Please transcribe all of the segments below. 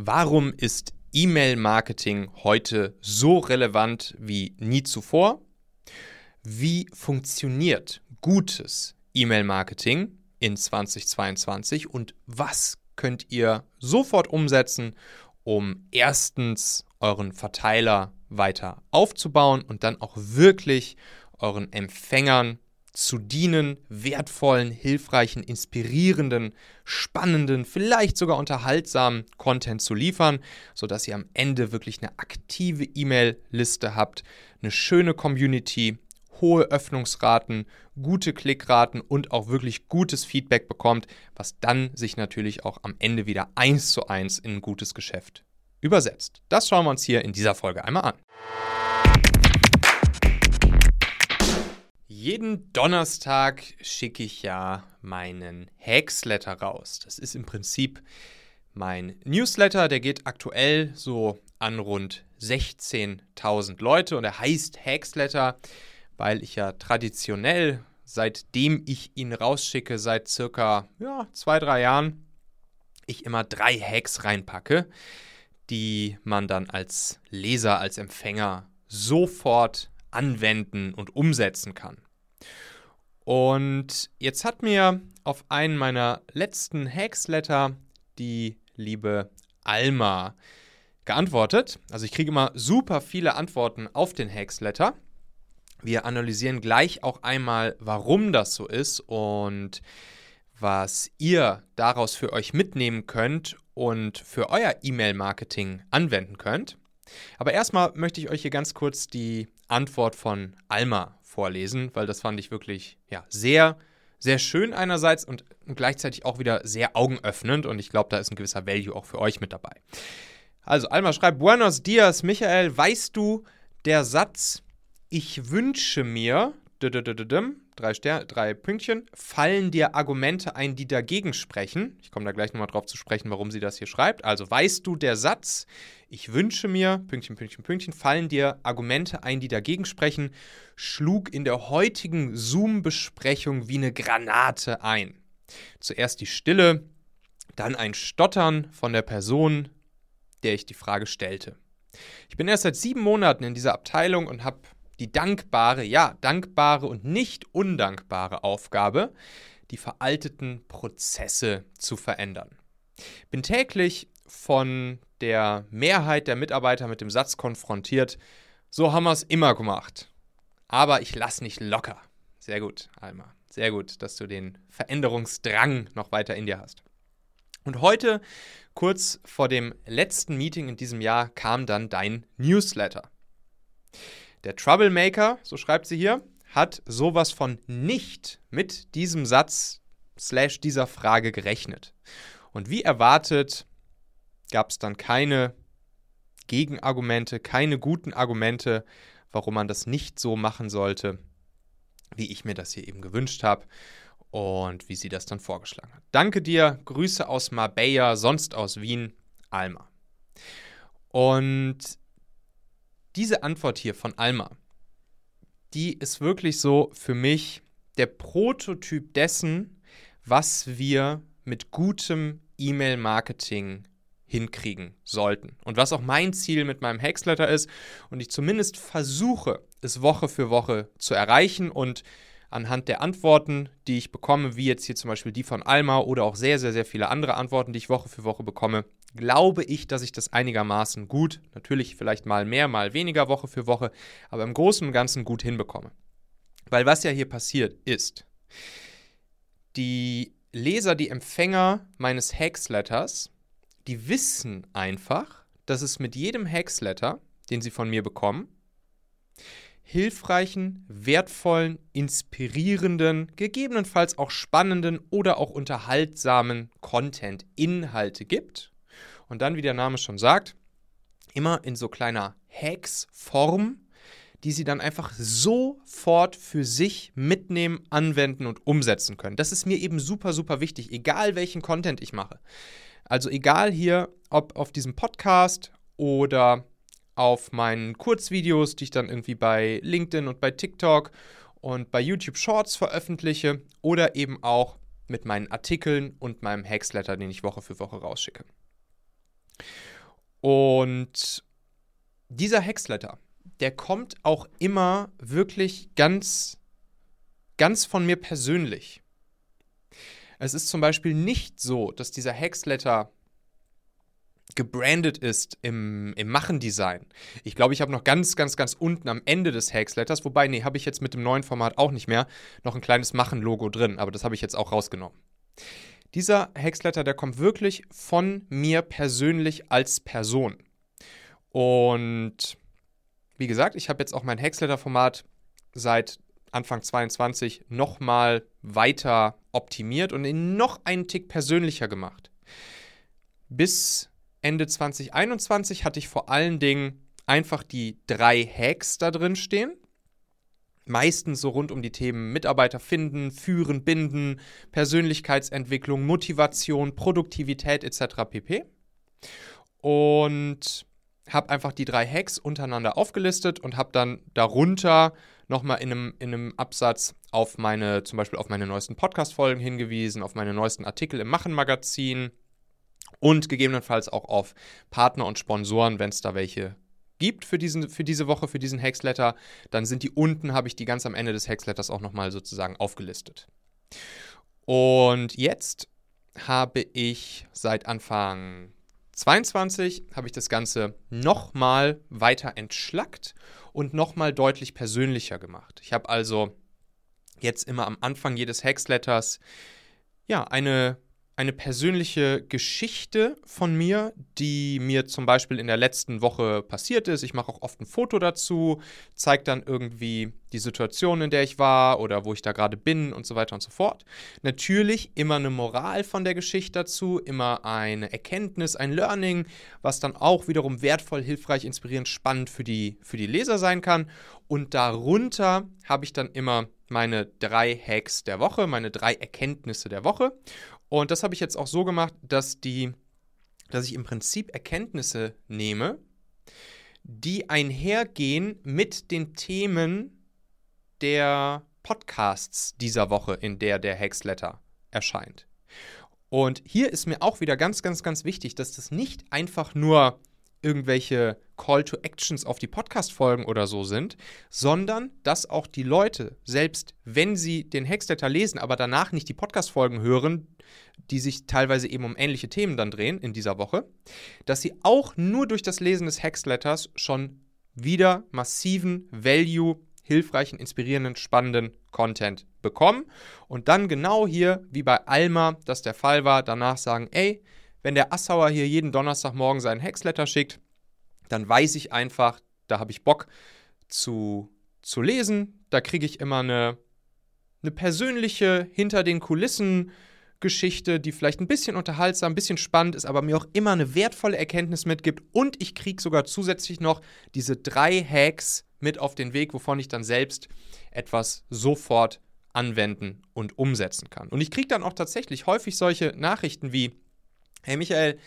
Warum ist E-Mail-Marketing heute so relevant wie nie zuvor? Wie funktioniert gutes E-Mail-Marketing in 2022 und was könnt ihr sofort umsetzen, um erstens euren Verteiler weiter aufzubauen und dann auch wirklich euren Empfängern zu dienen, wertvollen, hilfreichen, inspirierenden, spannenden, vielleicht sogar unterhaltsamen Content zu liefern, sodass ihr am Ende wirklich eine aktive E-Mail-Liste habt, eine schöne Community, hohe Öffnungsraten, gute Klickraten und auch wirklich gutes Feedback bekommt, was dann sich natürlich auch am Ende wieder eins zu eins in ein gutes Geschäft übersetzt. Das schauen wir uns hier in dieser Folge einmal an. Jeden Donnerstag schicke ich ja meinen Hacksletter raus. Das ist im Prinzip mein Newsletter, der geht aktuell so an rund 16.000 Leute und er heißt Hacksletter, weil ich ja traditionell, seitdem ich ihn rausschicke, seit circa ja, zwei, drei Jahren, ich immer drei Hacks reinpacke, die man dann als Leser, als Empfänger sofort anwenden und umsetzen kann. Und jetzt hat mir auf einen meiner letzten Hacksletter die liebe Alma geantwortet. Also ich kriege immer super viele Antworten auf den Hacksletter. Wir analysieren gleich auch einmal, warum das so ist und was ihr daraus für euch mitnehmen könnt und für euer E-Mail-Marketing anwenden könnt. Aber erstmal möchte ich euch hier ganz kurz die Antwort von Alma vorlesen, weil das fand ich wirklich ja, sehr, sehr schön einerseits und gleichzeitig auch wieder sehr augenöffnend und ich glaube, da ist ein gewisser Value auch für euch mit dabei. Also, Alma schreibt: Buenos dias, Michael. Weißt du, der Satz, ich wünsche mir, drei, Stern, drei Pünktchen, fallen dir Argumente ein, die dagegen sprechen. Ich komme da gleich nochmal drauf zu sprechen, warum sie das hier schreibt. Also weißt du, der Satz, ich wünsche mir, Pünktchen, Pünktchen, Pünktchen, fallen dir Argumente ein, die dagegen sprechen, schlug in der heutigen Zoom-Besprechung wie eine Granate ein. Zuerst die Stille, dann ein Stottern von der Person, der ich die Frage stellte. Ich bin erst seit sieben Monaten in dieser Abteilung und habe die dankbare, ja, dankbare und nicht undankbare Aufgabe, die veralteten Prozesse zu verändern. Bin täglich von der Mehrheit der Mitarbeiter mit dem Satz konfrontiert, so haben wir es immer gemacht. Aber ich lasse nicht locker. Sehr gut, Alma. Sehr gut, dass du den Veränderungsdrang noch weiter in dir hast. Und heute, kurz vor dem letzten Meeting in diesem Jahr, kam dann dein Newsletter. Der Troublemaker, so schreibt sie hier, hat sowas von nicht mit diesem Satz slash dieser Frage gerechnet. Und wie erwartet gab es dann keine Gegenargumente, keine guten Argumente, warum man das nicht so machen sollte, wie ich mir das hier eben gewünscht habe und wie sie das dann vorgeschlagen hat. Danke dir, Grüße aus Marbella, sonst aus Wien, Alma. Und diese Antwort hier von Alma, die ist wirklich so für mich der Prototyp dessen, was wir mit gutem E-Mail-Marketing hinkriegen sollten. Und was auch mein Ziel mit meinem Hexletter ist und ich zumindest versuche, es Woche für Woche zu erreichen und anhand der Antworten, die ich bekomme, wie jetzt hier zum Beispiel die von Alma oder auch sehr, sehr, sehr viele andere Antworten, die ich Woche für Woche bekomme, glaube ich, dass ich das einigermaßen gut, natürlich vielleicht mal mehr, mal weniger Woche für Woche, aber im Großen und Ganzen gut hinbekomme. Weil was ja hier passiert ist, die Leser, die Empfänger meines Hexletters, die wissen einfach, dass es mit jedem Hexletter, den sie von mir bekommen, hilfreichen, wertvollen, inspirierenden, gegebenenfalls auch spannenden oder auch unterhaltsamen Content, Inhalte gibt. Und dann, wie der Name schon sagt, immer in so kleiner Hacks-Form, die sie dann einfach sofort für sich mitnehmen, anwenden und umsetzen können. Das ist mir eben super, super wichtig, egal welchen Content ich mache. Also egal hier, ob auf diesem Podcast oder auf meinen Kurzvideos, die ich dann irgendwie bei LinkedIn und bei TikTok und bei YouTube Shorts veröffentliche oder eben auch mit meinen Artikeln und meinem Hacksletter, den ich Woche für Woche rausschicke. Und dieser Hexletter, der kommt auch immer wirklich ganz, ganz von mir persönlich. Es ist zum Beispiel nicht so, dass dieser Hexletter gebrandet ist im, im Machen-Design. Ich glaube, ich habe noch ganz, ganz, ganz unten am Ende des Hexletters, wobei, nee, habe ich jetzt mit dem neuen Format auch nicht mehr, noch ein kleines Machen-Logo drin, aber das habe ich jetzt auch rausgenommen. Dieser Hexletter, der kommt wirklich von mir persönlich als Person. Und wie gesagt, ich habe jetzt auch mein Hexletter-Format seit Anfang 22 nochmal weiter optimiert und ihn noch einen Tick persönlicher gemacht. Bis Ende 2021 hatte ich vor allen Dingen einfach die drei Hacks da drin stehen. Meistens so rund um die Themen Mitarbeiter finden, führen, binden, Persönlichkeitsentwicklung, Motivation, Produktivität etc. pp. Und habe einfach die drei Hacks untereinander aufgelistet und habe dann darunter nochmal in einem, in einem Absatz auf meine, zum Beispiel auf meine neuesten Podcast-Folgen hingewiesen, auf meine neuesten Artikel im Machen-Magazin und gegebenenfalls auch auf Partner und Sponsoren, wenn es da welche gibt für, diesen, für diese Woche, für diesen Hexletter, dann sind die unten, habe ich die ganz am Ende des Hexletters auch nochmal sozusagen aufgelistet. Und jetzt habe ich seit Anfang 22 habe ich das Ganze nochmal weiter entschlackt und nochmal deutlich persönlicher gemacht. Ich habe also jetzt immer am Anfang jedes Hexletters ja eine eine persönliche Geschichte von mir, die mir zum Beispiel in der letzten Woche passiert ist. Ich mache auch oft ein Foto dazu, zeige dann irgendwie die Situation, in der ich war oder wo ich da gerade bin und so weiter und so fort. Natürlich immer eine Moral von der Geschichte dazu, immer eine Erkenntnis, ein Learning, was dann auch wiederum wertvoll, hilfreich, inspirierend, spannend für die, für die Leser sein kann. Und darunter habe ich dann immer meine drei Hacks der Woche, meine drei Erkenntnisse der Woche. Und das habe ich jetzt auch so gemacht, dass die, dass ich im Prinzip Erkenntnisse nehme, die einhergehen mit den Themen der Podcasts dieser Woche, in der der Hexletter erscheint. Und hier ist mir auch wieder ganz, ganz, ganz wichtig, dass das nicht einfach nur irgendwelche Call to Actions auf die Podcast-Folgen oder so sind, sondern dass auch die Leute, selbst wenn sie den Hexletter lesen, aber danach nicht die Podcast-Folgen hören, die sich teilweise eben um ähnliche Themen dann drehen in dieser Woche, dass sie auch nur durch das Lesen des Hexletters schon wieder massiven Value, hilfreichen, inspirierenden, spannenden Content bekommen. Und dann genau hier, wie bei Alma das der Fall war, danach sagen, ey, wenn der Assauer hier jeden Donnerstagmorgen seinen Hexletter schickt, dann weiß ich einfach, da habe ich Bock zu, zu lesen. Da kriege ich immer eine, eine persönliche hinter den Kulissen Geschichte, die vielleicht ein bisschen unterhaltsam, ein bisschen spannend ist, aber mir auch immer eine wertvolle Erkenntnis mitgibt. Und ich kriege sogar zusätzlich noch diese drei Hacks mit auf den Weg, wovon ich dann selbst etwas sofort anwenden und umsetzen kann. Und ich kriege dann auch tatsächlich häufig solche Nachrichten wie, Hey Michael,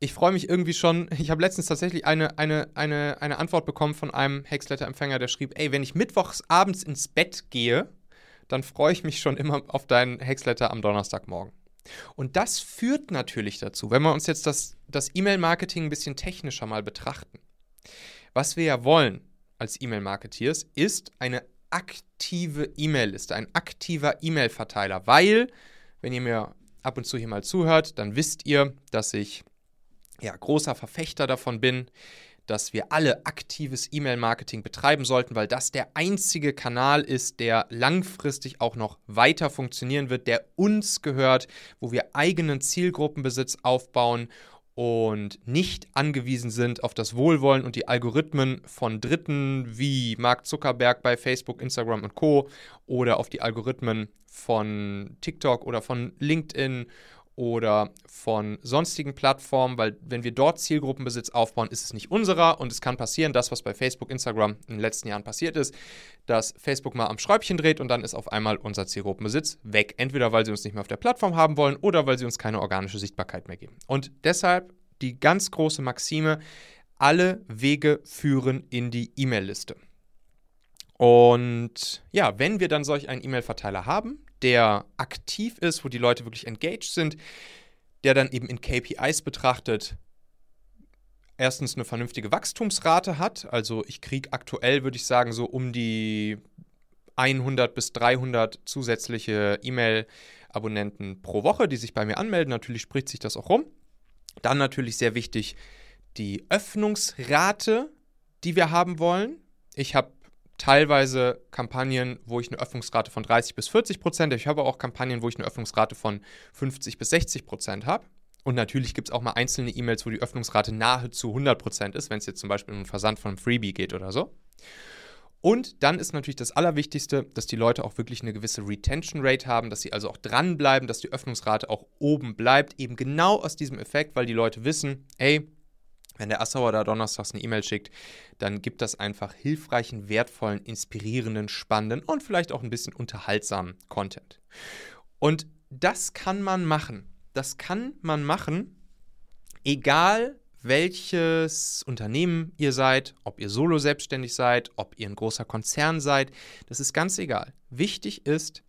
ich freue mich irgendwie schon. Ich habe letztens tatsächlich eine, eine, eine, eine Antwort bekommen von einem Hexletter-Empfänger, der schrieb: Ey, wenn ich mittwochs abends ins Bett gehe, dann freue ich mich schon immer auf deinen Hexletter am Donnerstagmorgen. Und das führt natürlich dazu, wenn wir uns jetzt das, das E-Mail-Marketing ein bisschen technischer mal betrachten. Was wir ja wollen als E-Mail-Marketeers ist eine aktive E-Mail-Liste, ein aktiver E-Mail-Verteiler, weil, wenn ihr mir ab und zu hier mal zuhört, dann wisst ihr, dass ich ja großer Verfechter davon bin, dass wir alle aktives E-Mail-Marketing betreiben sollten, weil das der einzige Kanal ist, der langfristig auch noch weiter funktionieren wird, der uns gehört, wo wir eigenen Zielgruppenbesitz aufbauen und nicht angewiesen sind auf das Wohlwollen und die Algorithmen von Dritten wie Mark Zuckerberg bei Facebook, Instagram und Co. oder auf die Algorithmen von TikTok oder von LinkedIn oder von sonstigen Plattformen, weil wenn wir dort Zielgruppenbesitz aufbauen, ist es nicht unserer und es kann passieren, das, was bei Facebook, Instagram in den letzten Jahren passiert ist, dass Facebook mal am Schräubchen dreht und dann ist auf einmal unser Zielgruppenbesitz weg. Entweder weil sie uns nicht mehr auf der Plattform haben wollen oder weil sie uns keine organische Sichtbarkeit mehr geben. Und deshalb die ganz große Maxime, alle Wege führen in die E-Mail-Liste. Und ja, wenn wir dann solch einen E-Mail-Verteiler haben, der aktiv ist, wo die Leute wirklich engaged sind, der dann eben in KPIs betrachtet, erstens eine vernünftige Wachstumsrate hat. Also ich kriege aktuell, würde ich sagen, so um die 100 bis 300 zusätzliche E-Mail-Abonnenten pro Woche, die sich bei mir anmelden. Natürlich spricht sich das auch rum. Dann natürlich sehr wichtig die Öffnungsrate, die wir haben wollen. Ich habe teilweise Kampagnen, wo ich eine Öffnungsrate von 30 bis 40 Prozent, ich habe auch Kampagnen, wo ich eine Öffnungsrate von 50 bis 60 Prozent habe. Und natürlich gibt es auch mal einzelne E-Mails, wo die Öffnungsrate nahezu 100 Prozent ist, wenn es jetzt zum Beispiel um einen Versand von einem Freebie geht oder so. Und dann ist natürlich das Allerwichtigste, dass die Leute auch wirklich eine gewisse Retention Rate haben, dass sie also auch dranbleiben, dass die Öffnungsrate auch oben bleibt. Eben genau aus diesem Effekt, weil die Leute wissen, ey, wenn der Assauer da donnerstags eine E-Mail schickt, dann gibt das einfach hilfreichen, wertvollen, inspirierenden, spannenden und vielleicht auch ein bisschen unterhaltsamen Content. Und das kann man machen. Das kann man machen, egal welches Unternehmen ihr seid, ob ihr solo selbstständig seid, ob ihr ein großer Konzern seid, das ist ganz egal. Wichtig ist,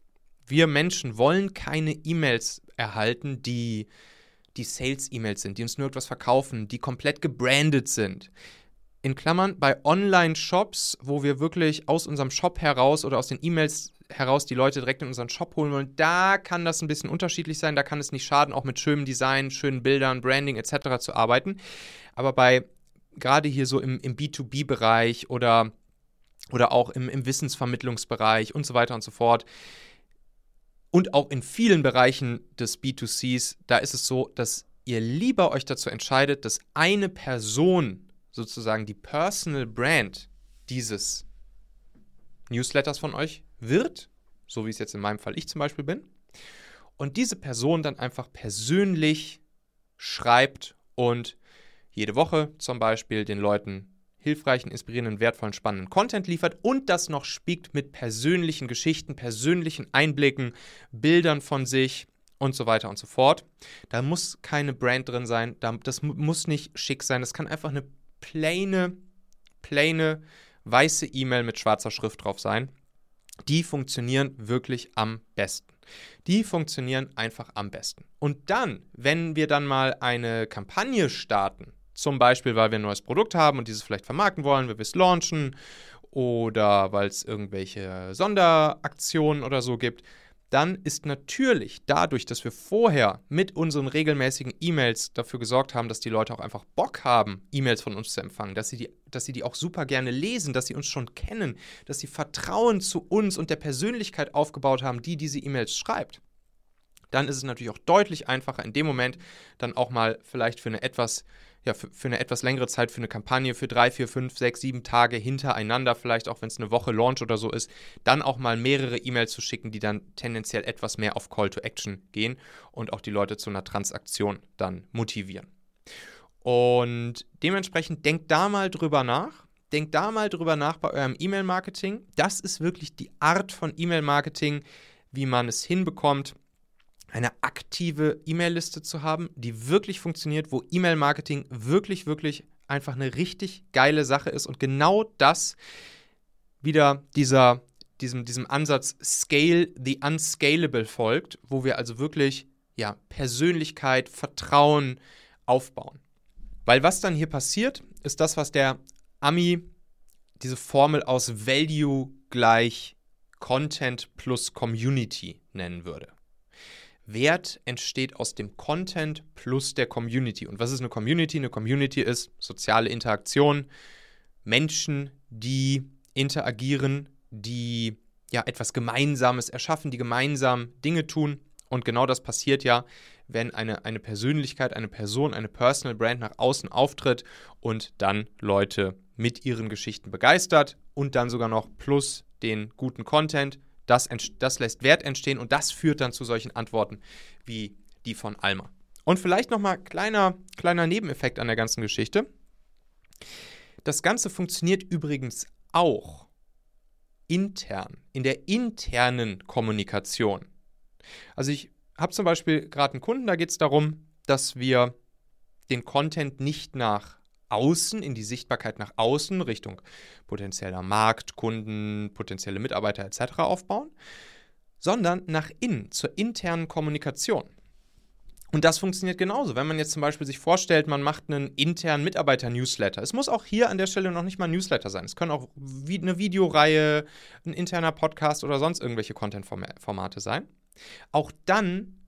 wir Menschen wollen keine E-Mails erhalten, die die Sales-E-Mails sind, die uns nur etwas verkaufen, die komplett gebrandet sind. In Klammern, bei Online-Shops, wo wir wirklich aus unserem Shop heraus oder aus den E-Mails heraus die Leute direkt in unseren Shop holen wollen, da kann das ein bisschen unterschiedlich sein. Da kann es nicht schaden, auch mit schönem Design, schönen Bildern, Branding etc. zu arbeiten. Aber bei gerade hier so im, im B2B-Bereich oder, oder auch im, im Wissensvermittlungsbereich und so weiter und so fort, und auch in vielen Bereichen des B2Cs, da ist es so, dass ihr lieber euch dazu entscheidet, dass eine Person sozusagen die Personal Brand dieses Newsletters von euch wird, so wie es jetzt in meinem Fall ich zum Beispiel bin, und diese Person dann einfach persönlich schreibt und jede Woche zum Beispiel den Leuten hilfreichen, inspirierenden, wertvollen, spannenden Content liefert und das noch spiegt mit persönlichen Geschichten, persönlichen Einblicken, Bildern von sich und so weiter und so fort. Da muss keine Brand drin sein, das muss nicht schick sein, das kann einfach eine plane, plane, weiße E-Mail mit schwarzer Schrift drauf sein die funktionieren wirklich am besten. Die funktionieren einfach am besten. Und dann, wenn wir dann mal eine Kampagne starten, zum Beispiel, weil wir ein neues Produkt haben und dieses vielleicht vermarkten wollen, wir es launchen oder weil es irgendwelche Sonderaktionen oder so gibt, dann ist natürlich dadurch, dass wir vorher mit unseren regelmäßigen E-Mails dafür gesorgt haben, dass die Leute auch einfach Bock haben, E-Mails von uns zu empfangen, dass sie, die, dass sie die auch super gerne lesen, dass sie uns schon kennen, dass sie Vertrauen zu uns und der Persönlichkeit aufgebaut haben, die diese E-Mails schreibt, dann ist es natürlich auch deutlich einfacher, in dem Moment dann auch mal vielleicht für eine etwas ja, für, für, eine etwas längere Zeit, für eine Kampagne, für drei, vier, fünf, sechs, sieben Tage hintereinander, vielleicht auch wenn es eine Woche Launch oder so ist, dann auch mal mehrere E-Mails zu schicken, die dann tendenziell etwas mehr auf Call to Action gehen und auch die Leute zu einer Transaktion dann motivieren. Und dementsprechend denkt da mal drüber nach. Denkt da mal drüber nach bei eurem E-Mail-Marketing. Das ist wirklich die Art von E-Mail-Marketing, wie man es hinbekommt, eine aktive E-Mail-Liste zu haben, die wirklich funktioniert, wo E-Mail-Marketing wirklich, wirklich einfach eine richtig geile Sache ist und genau das wieder dieser, diesem, diesem Ansatz Scale the Unscalable folgt, wo wir also wirklich ja, Persönlichkeit, Vertrauen aufbauen. Weil was dann hier passiert, ist das, was der Ami diese Formel aus Value gleich Content plus Community nennen würde. Wert entsteht aus dem Content plus der Community. Und was ist eine Community? Eine Community ist soziale Interaktion, Menschen, die interagieren, die ja etwas Gemeinsames erschaffen, die gemeinsam Dinge tun. Und genau das passiert ja, wenn eine, eine Persönlichkeit, eine Person, eine Personal Brand nach außen auftritt und dann Leute mit ihren Geschichten begeistert und dann sogar noch plus den guten Content das, das lässt Wert entstehen und das führt dann zu solchen Antworten wie die von Alma. Und vielleicht nochmal kleiner, kleiner Nebeneffekt an der ganzen Geschichte. Das Ganze funktioniert übrigens auch intern, in der internen Kommunikation. Also ich habe zum Beispiel gerade einen Kunden, da geht es darum, dass wir den Content nicht nach außen, in die Sichtbarkeit nach außen, Richtung potenzieller Markt, Kunden, potenzielle Mitarbeiter etc. aufbauen, sondern nach innen, zur internen Kommunikation. Und das funktioniert genauso. Wenn man jetzt zum Beispiel sich vorstellt, man macht einen internen Mitarbeiter-Newsletter. Es muss auch hier an der Stelle noch nicht mal ein Newsletter sein. Es können auch eine Videoreihe, ein interner Podcast oder sonst irgendwelche Content-Formate sein. Auch dann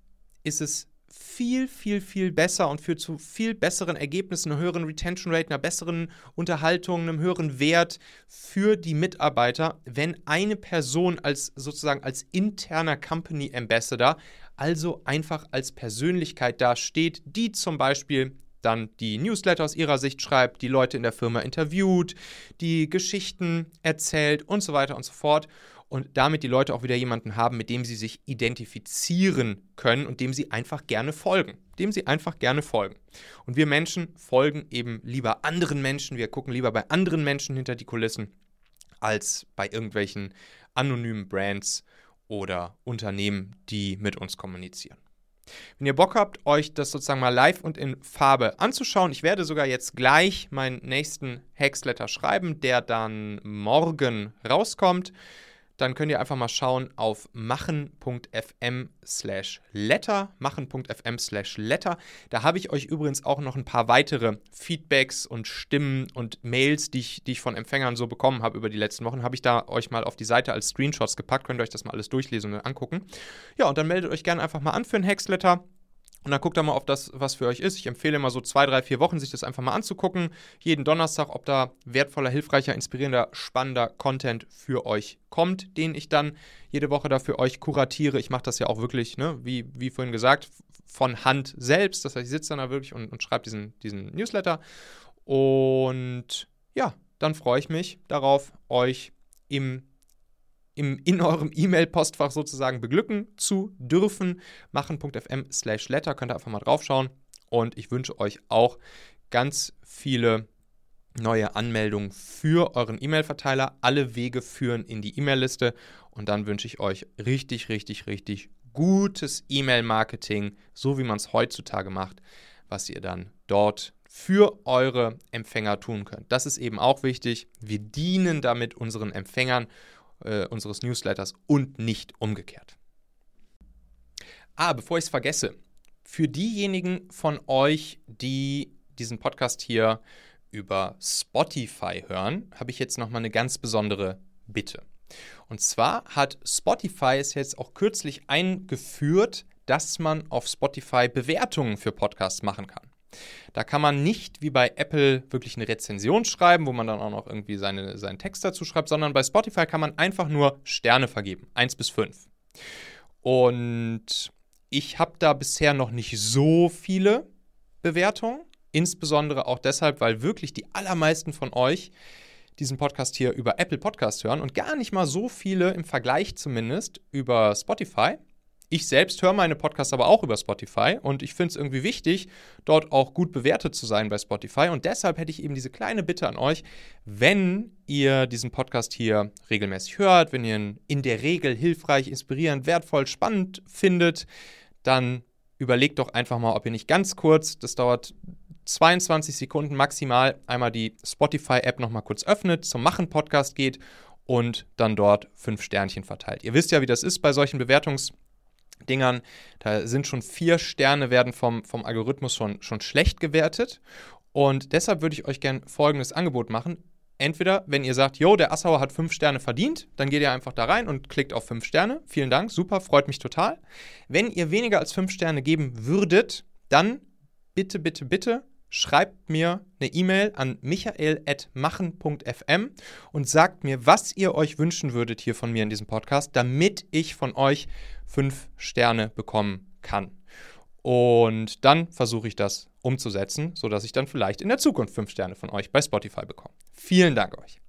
ist es viel, viel, viel besser und führt zu viel besseren Ergebnissen, einer höheren Retention Rate, einer besseren Unterhaltung, einem höheren Wert für die Mitarbeiter, wenn eine Person als sozusagen als interner Company Ambassador, also einfach als Persönlichkeit dasteht, die zum Beispiel dann die Newsletter aus ihrer Sicht schreibt, die Leute in der Firma interviewt, die Geschichten erzählt und so weiter und so fort und damit die Leute auch wieder jemanden haben, mit dem sie sich identifizieren können und dem sie einfach gerne folgen. Dem sie einfach gerne folgen. Und wir Menschen folgen eben lieber anderen Menschen, wir gucken lieber bei anderen Menschen hinter die Kulissen, als bei irgendwelchen anonymen Brands oder Unternehmen, die mit uns kommunizieren. Wenn ihr Bock habt, euch das sozusagen mal live und in Farbe anzuschauen, ich werde sogar jetzt gleich meinen nächsten Hexletter schreiben, der dann morgen rauskommt dann könnt ihr einfach mal schauen auf machen.fm slash letter, machen.fm slash letter. Da habe ich euch übrigens auch noch ein paar weitere Feedbacks und Stimmen und Mails, die ich, die ich von Empfängern so bekommen habe über die letzten Wochen, habe ich da euch mal auf die Seite als Screenshots gepackt. Könnt ihr euch das mal alles durchlesen und angucken. Ja, und dann meldet euch gerne einfach mal an für ein Hexletter. Und dann guckt da mal, ob das was für euch ist. Ich empfehle immer so zwei, drei, vier Wochen, sich das einfach mal anzugucken. Jeden Donnerstag, ob da wertvoller, hilfreicher, inspirierender, spannender Content für euch kommt, den ich dann jede Woche da für euch kuratiere. Ich mache das ja auch wirklich, ne, wie, wie vorhin gesagt, von Hand selbst. Das heißt, ich sitze dann da wirklich und, und schreibe diesen, diesen Newsletter. Und ja, dann freue ich mich darauf, euch im im, in eurem E-Mail-Postfach sozusagen beglücken zu dürfen. Machen.fm slash letter, könnt ihr einfach mal draufschauen. Und ich wünsche euch auch ganz viele neue Anmeldungen für euren E-Mail-Verteiler. Alle Wege führen in die E-Mail-Liste. Und dann wünsche ich euch richtig, richtig, richtig gutes E-Mail-Marketing, so wie man es heutzutage macht, was ihr dann dort für eure Empfänger tun könnt. Das ist eben auch wichtig. Wir dienen damit unseren Empfängern äh, unseres Newsletters und nicht umgekehrt. Ah, bevor ich es vergesse, für diejenigen von euch, die diesen Podcast hier über Spotify hören, habe ich jetzt nochmal eine ganz besondere Bitte. Und zwar hat Spotify es jetzt auch kürzlich eingeführt, dass man auf Spotify Bewertungen für Podcasts machen kann. Da kann man nicht wie bei Apple wirklich eine Rezension schreiben, wo man dann auch noch irgendwie seine, seinen Text dazu schreibt, sondern bei Spotify kann man einfach nur Sterne vergeben. 1 bis 5. Und ich habe da bisher noch nicht so viele Bewertungen. Insbesondere auch deshalb, weil wirklich die allermeisten von euch diesen Podcast hier über Apple Podcast hören und gar nicht mal so viele im Vergleich zumindest über Spotify. Ich selbst höre meine Podcasts aber auch über Spotify und ich finde es irgendwie wichtig, dort auch gut bewertet zu sein bei Spotify. Und deshalb hätte ich eben diese kleine Bitte an euch, wenn ihr diesen Podcast hier regelmäßig hört, wenn ihr ihn in der Regel hilfreich, inspirierend, wertvoll, spannend findet, dann überlegt doch einfach mal, ob ihr nicht ganz kurz, das dauert 22 Sekunden maximal, einmal die Spotify-App nochmal kurz öffnet, zum Machen-Podcast geht und dann dort fünf Sternchen verteilt. Ihr wisst ja, wie das ist bei solchen Bewertungs- Dingern, da sind schon vier Sterne, werden vom, vom Algorithmus schon, schon schlecht gewertet. Und deshalb würde ich euch gerne folgendes Angebot machen. Entweder, wenn ihr sagt, yo, der Assauer hat fünf Sterne verdient, dann geht ihr einfach da rein und klickt auf fünf Sterne. Vielen Dank, super, freut mich total. Wenn ihr weniger als fünf Sterne geben würdet, dann bitte, bitte, bitte schreibt mir eine E-Mail an michael.machen.fm und sagt mir, was ihr euch wünschen würdet hier von mir in diesem Podcast, damit ich von euch fünf Sterne bekommen kann. Und dann versuche ich das umzusetzen, sodass ich dann vielleicht in der Zukunft fünf Sterne von euch bei Spotify bekomme. Vielen Dank euch.